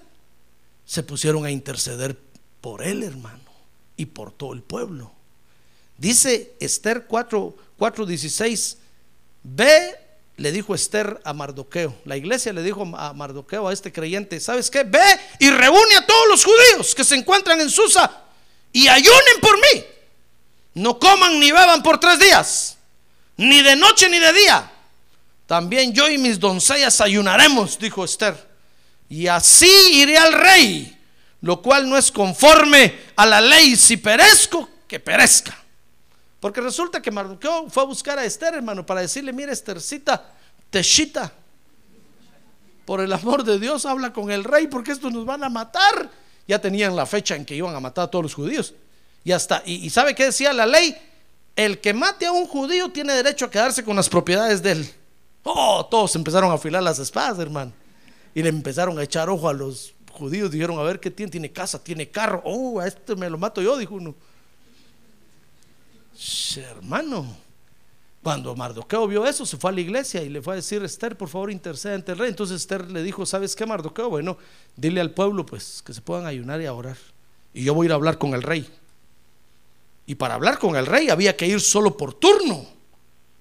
Se pusieron a interceder por él, hermano, y por todo el pueblo. Dice Esther 4, 4:16, ve, le dijo Esther a Mardoqueo, la iglesia le dijo a Mardoqueo, a este creyente, ¿sabes qué? Ve y reúne a todos los judíos que se encuentran en Susa y ayunen por mí. No coman ni beban por tres días, ni de noche ni de día. También yo y mis doncellas ayunaremos, dijo Esther. Y así iré al rey, lo cual no es conforme a la ley. Si perezco, que perezca. Porque resulta que Mardoqueo fue a buscar a Esther, hermano, para decirle, mira, Esthercita, Teshita, por el amor de Dios, habla con el rey, porque estos nos van a matar. Ya tenían la fecha en que iban a matar a todos los judíos. Y hasta, y, sabe qué decía la ley, el que mate a un judío tiene derecho a quedarse con las propiedades de él. Oh, todos empezaron a afilar las espadas, hermano. Y le empezaron a echar ojo a los judíos. Dijeron, a ver qué tiene, tiene casa, tiene carro. Oh, a este me lo mato yo, dijo uno. Hermano, cuando Mardoqueo vio eso, se fue a la iglesia y le fue a decir, Esther, por favor, intercede ante el rey. Entonces Esther le dijo, ¿sabes qué, Mardoqueo? Bueno, dile al pueblo, pues, que se puedan ayunar y a orar. Y yo voy a ir a hablar con el rey. Y para hablar con el rey había que ir solo por turno.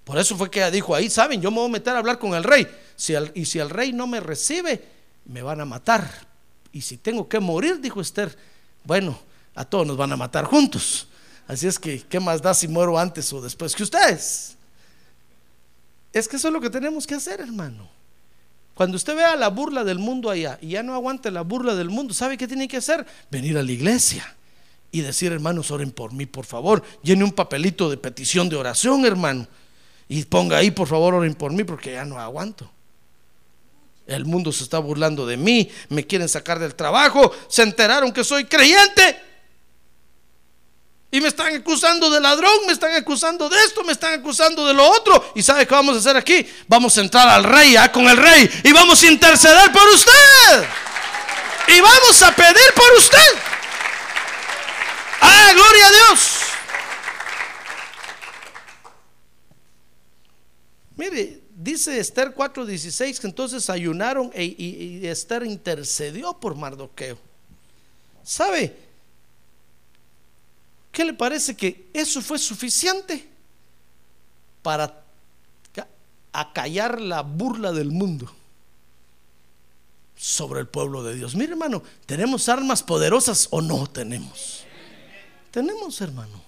Por eso fue que dijo ahí, saben, yo me voy a meter a hablar con el rey. Si y si el rey no me recibe, me van a matar. Y si tengo que morir, dijo Esther, bueno, a todos nos van a matar juntos. Así es que, ¿qué más da si muero antes o después que ustedes? Es que eso es lo que tenemos que hacer, hermano. Cuando usted vea la burla del mundo allá y ya no aguante la burla del mundo, ¿sabe qué tiene que hacer? Venir a la iglesia y decir, hermanos, oren por mí, por favor. Llene un papelito de petición de oración, hermano. Y ponga ahí, por favor, oren por mí, porque ya no aguanto. El mundo se está burlando de mí, me quieren sacar del trabajo, se enteraron que soy creyente. Y me están acusando de ladrón, me están acusando de esto, me están acusando de lo otro. ¿Y sabe qué vamos a hacer aquí? Vamos a entrar al rey, ¿ah? con el rey, y vamos a interceder por usted. Y vamos a pedir por usted. ¡Ah, gloria a Dios! Mire, dice Esther 4:16 que entonces ayunaron e, y, Esther intercedió por Mardoqueo. ¿Sabe? ¿Qué le parece que eso fue suficiente para acallar la burla del mundo sobre el pueblo de Dios? Mire, hermano, ¿tenemos armas poderosas o no tenemos? Tenemos, hermano.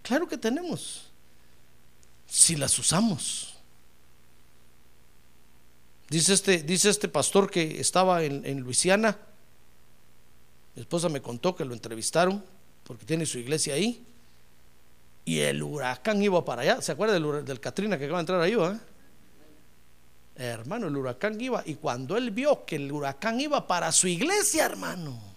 Claro que tenemos. Si las usamos. Dice este, dice este pastor que estaba en, en Luisiana. Mi esposa me contó que lo entrevistaron porque tiene su iglesia ahí. Y el huracán iba para allá. ¿Se acuerda del, del Katrina que acaba de entrar ahí? Hermano, el huracán iba. Y cuando él vio que el huracán iba para su iglesia, hermano,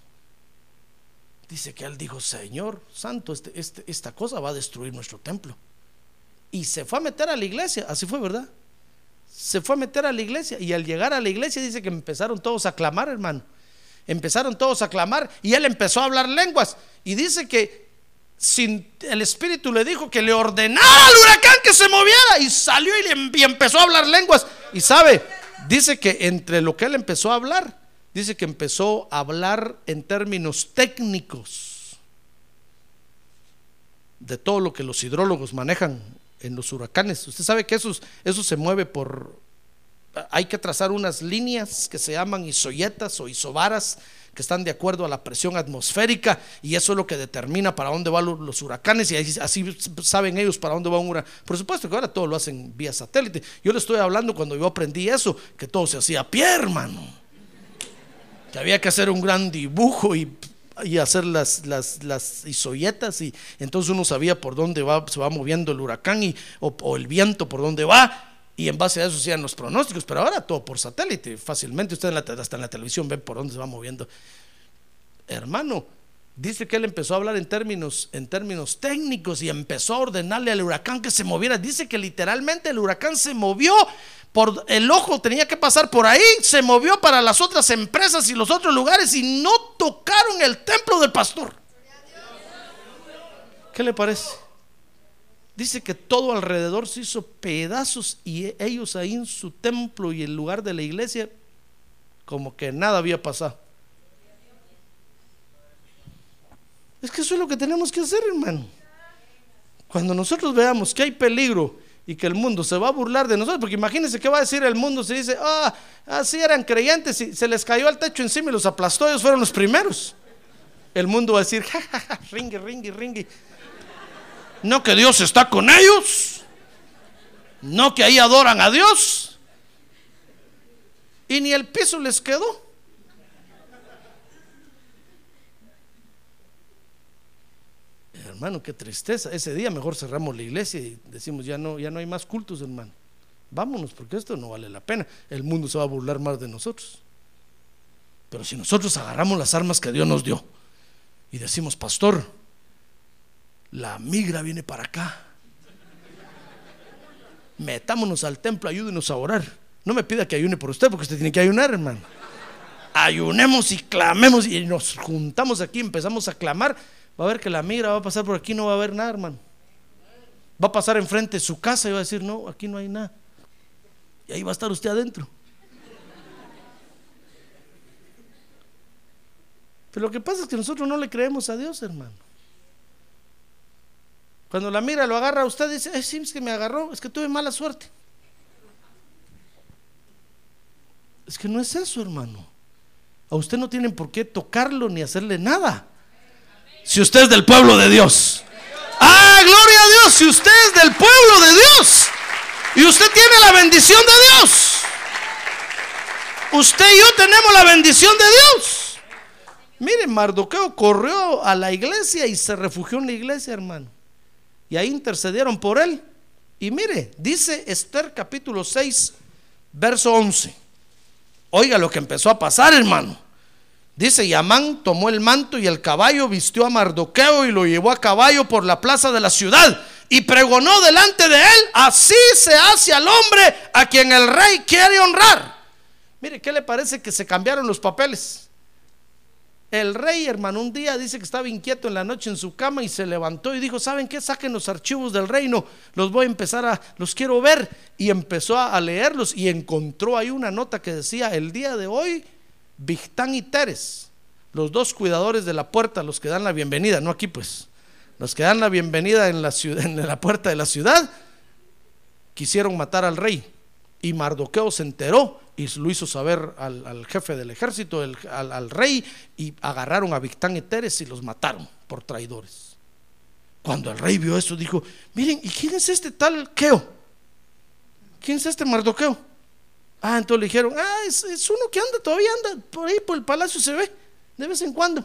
Dice que él dijo, Señor Santo, este, este, esta cosa va a destruir nuestro templo. Y se fue a meter a la iglesia, así fue, ¿verdad? Se fue a meter a la iglesia y al llegar a la iglesia dice que empezaron todos a clamar, hermano. Empezaron todos a clamar y él empezó a hablar lenguas. Y dice que sin, el Espíritu le dijo que le ordenara al huracán que se moviera y salió y, y empezó a hablar lenguas. Y sabe, dice que entre lo que él empezó a hablar, dice que empezó a hablar en términos técnicos de todo lo que los hidrólogos manejan en los huracanes. Usted sabe que eso, eso se mueve por hay que trazar unas líneas que se llaman isoyetas o isobaras que están de acuerdo a la presión atmosférica y eso es lo que determina para dónde van los huracanes y así saben ellos para dónde va un huracán. Por supuesto que ahora todo lo hacen vía satélite. Yo le estoy hablando cuando yo aprendí eso, que todo se hacía a pie, hermano. Que había que hacer un gran dibujo y, hacer las, las, las isoyetas y entonces uno sabía por dónde se va moviendo el huracán y, o, el viento por dónde va y en base a eso hacían los pronósticos, pero ahora todo por satélite, fácilmente usted hasta en la televisión ve por dónde se va moviendo. Hermano, dice que él empezó a hablar en términos, en términos técnicos y empezó a ordenarle al huracán que se moviera. Dice que literalmente el huracán se movió por el ojo, tenía que pasar por ahí, se movió para las otras empresas y los otros lugares y no tocaron el templo del pastor. ¿Qué le parece? Dice que todo alrededor se hizo pedazos y ellos ahí en su templo y el lugar de la iglesia, como que nada había pasado. Es que eso es lo que tenemos que hacer, hermano. Cuando nosotros veamos que hay peligro y que el mundo se va a burlar de nosotros, porque imagínense qué va a decir el mundo si dice, ah, así eran creyentes y se les cayó al techo encima y los aplastó, ellos fueron los primeros. El mundo va a decir, ja, ja, ja, ringue, ringue, ringue. No que Dios está con ellos. No que ahí adoran a Dios. Y ni el piso les quedó. Hermano, qué tristeza. Ese día mejor cerramos la iglesia y decimos, ya no, ya no hay más cultos, hermano. Vámonos, porque esto no vale la pena. El mundo se va a burlar más de nosotros. Pero si nosotros agarramos las armas que Dios nos dio y decimos, pastor, la migra viene para acá. Metámonos al templo, ayúdenos a orar. No me pida que ayune por usted, porque usted tiene que ayunar, hermano. Ayunemos y clamemos y nos juntamos aquí, empezamos a clamar. Va a ver que la migra va a pasar por aquí, no va a haber nada, hermano. Va a pasar enfrente de su casa y va a decir, no, aquí no hay nada. Y ahí va a estar usted adentro. Pero lo que pasa es que nosotros no le creemos a Dios, hermano. Cuando la mira, lo agarra a usted, dice, sí, es que me agarró, es que tuve mala suerte. Es que no es eso, hermano. A usted no tienen por qué tocarlo ni hacerle nada. Si usted es del pueblo de Dios. Ah, gloria a Dios. Si usted es del pueblo de Dios. Y usted tiene la bendición de Dios. Usted y yo tenemos la bendición de Dios. Miren, Mardoqueo corrió a la iglesia y se refugió en la iglesia, hermano y ahí intercedieron por él. Y mire, dice Esther capítulo 6, verso 11. Oiga lo que empezó a pasar, hermano. Dice, y Amán tomó el manto y el caballo, vistió a Mardoqueo y lo llevó a caballo por la plaza de la ciudad y pregonó delante de él, así se hace al hombre a quien el rey quiere honrar. Mire, ¿qué le parece que se cambiaron los papeles? El rey, hermano, un día dice que estaba inquieto en la noche en su cama y se levantó y dijo, ¿saben qué? Saquen los archivos del reino, los voy a empezar a, los quiero ver. Y empezó a, leerlos y encontró ahí una nota que decía, el día de hoy, Victán y Teres, los dos cuidadores de la puerta, los que dan la bienvenida, no aquí pues, los que dan la bienvenida en la, puerta de la ciudad, quisieron matar al rey. Y Mardoqueo se enteró y lo hizo saber al, jefe del ejército, al, rey, y agarraron a Victán y Teres y los mataron por traidores. Cuando el rey vio eso, dijo: Miren, ¿y quién es este tal Keo? ¿Quién es este Mardoqueo? Ah, entonces le dijeron: Ah, es, uno que anda, todavía anda por ahí por el palacio, se ve de vez en cuando.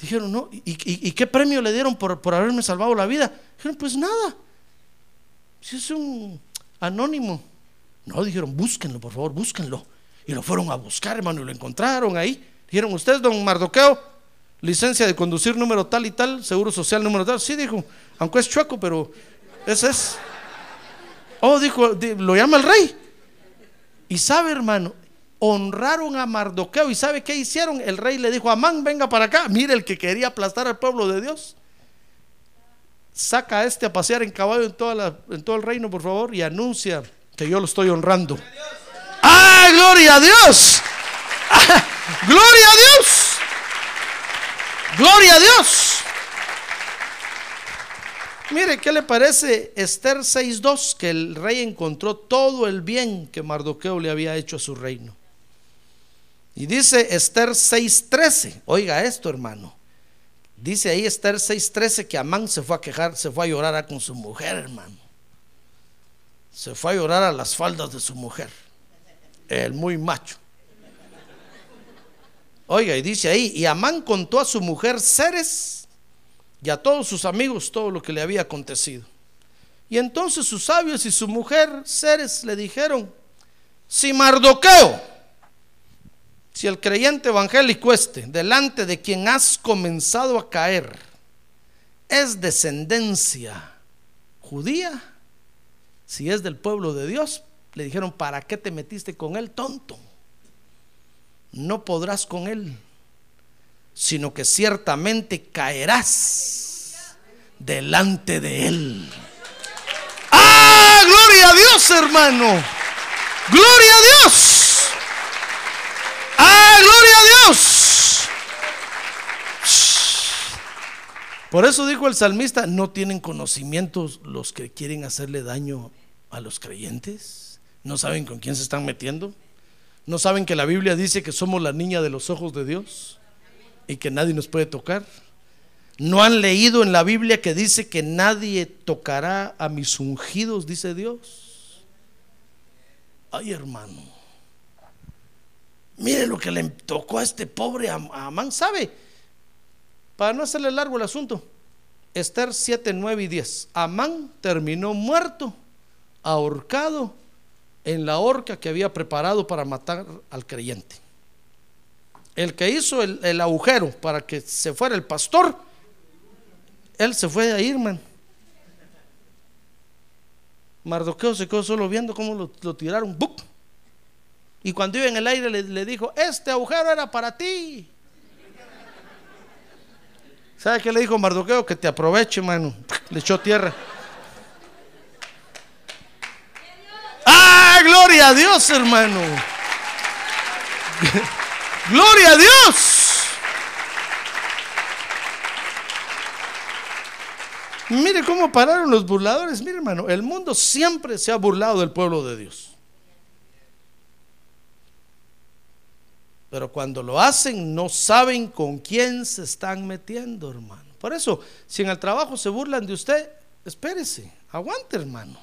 Dijeron: No, ¿y, qué premio le dieron por, haberme salvado la vida? Dijeron: Pues nada, si es un anónimo. No, dijeron, búsquenlo, por favor, búsquenlo. Y lo fueron a buscar, hermano, y lo encontraron ahí. Dijeron, ¿usted, don Mardoqueo? Licencia de conducir número tal y tal, seguro social número tal. Sí, dijo, aunque es chueco, pero ese es. Oh, dijo, lo llama el rey. Y sabe, hermano, honraron a Mardoqueo. ¿Y sabe qué hicieron? El rey le dijo, Amán, venga para acá. Mire el que quería aplastar al pueblo de Dios. Saca a este a pasear en caballo en, todo el reino, por favor, y anuncia que yo lo estoy honrando. ¡Ah, gloria a Dios! ¡Gloria a Dios! ¡Gloria a Dios! Mire, ¿qué le parece Esther 6.2? Que el rey encontró todo el bien que Mardoqueo le había hecho a su reino. Y dice Esther 6.13, oiga esto hermano. Dice ahí Esther 6.13 que Amán se fue a quejar, se fue a llorar con su mujer, hermano. Se fue a llorar a las faldas de su mujer. El muy macho. Oiga, y dice ahí, y Amán contó a su mujer Ceres y a todos sus amigos todo lo que le había acontecido. Y entonces sus sabios y su mujer Ceres le dijeron, si Mardoqueo, si el creyente evangélico este, delante de quien has comenzado a caer, es descendencia judía, si es del pueblo de Dios, le dijeron, ¿para qué te metiste con él, tonto? No podrás con él sino que ciertamente caerás delante de Él. ¡Ah! Gloria a Dios, hermano. Gloria a Dios. ¡Ah! Gloria a Dios. Por eso dijo el salmista, ¿no tienen conocimientos los que quieren hacerle daño a los creyentes? ¿No saben con quién se están metiendo? ¿No saben que la Biblia dice que somos la niña de los ojos de Dios? Y que nadie nos puede tocar. No han leído en la Biblia que dice que nadie tocará a mis ungidos, dice Dios. Ay, hermano. Mire lo que le tocó a este pobre Amán, ¿sabe? Para no hacerle largo el asunto. Esther 7, 9 y 10. Amán terminó muerto, ahorcado en la horca que había preparado para matar al creyente el que hizo el, agujero para que se fuera el pastor, él se fue a ir, man. Mardoqueo se quedó solo viendo cómo lo, tiraron. Y cuando iba en el aire le, dijo, este agujero era para ti. ¿Sabe qué le dijo Mardoqueo? Que te aproveche, mano. Le echó tierra. ¡Ah, gloria a Dios, hermano! Gloria a Dios. Mire cómo pararon los burladores. Mire, hermano, el mundo siempre se ha burlado del pueblo de Dios. Pero cuando lo hacen, no saben con quién se están metiendo, hermano. Por eso, si en el trabajo se burlan de usted, espérese, aguante, hermano.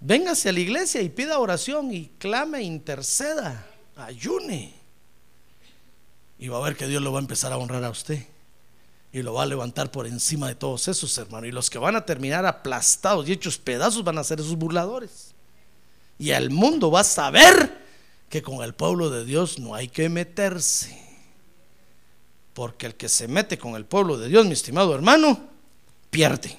Véngase a la iglesia y pida oración y clame, interceda, ayune. Y va a ver que Dios lo va a empezar a honrar a usted. Y lo va a levantar por encima de todos esos, hermanos. Y los que van a terminar aplastados y hechos pedazos van a ser esos burladores. Y el mundo va a saber que con el pueblo de Dios no hay que meterse. Porque el que se mete con el pueblo de Dios, mi estimado hermano, pierde.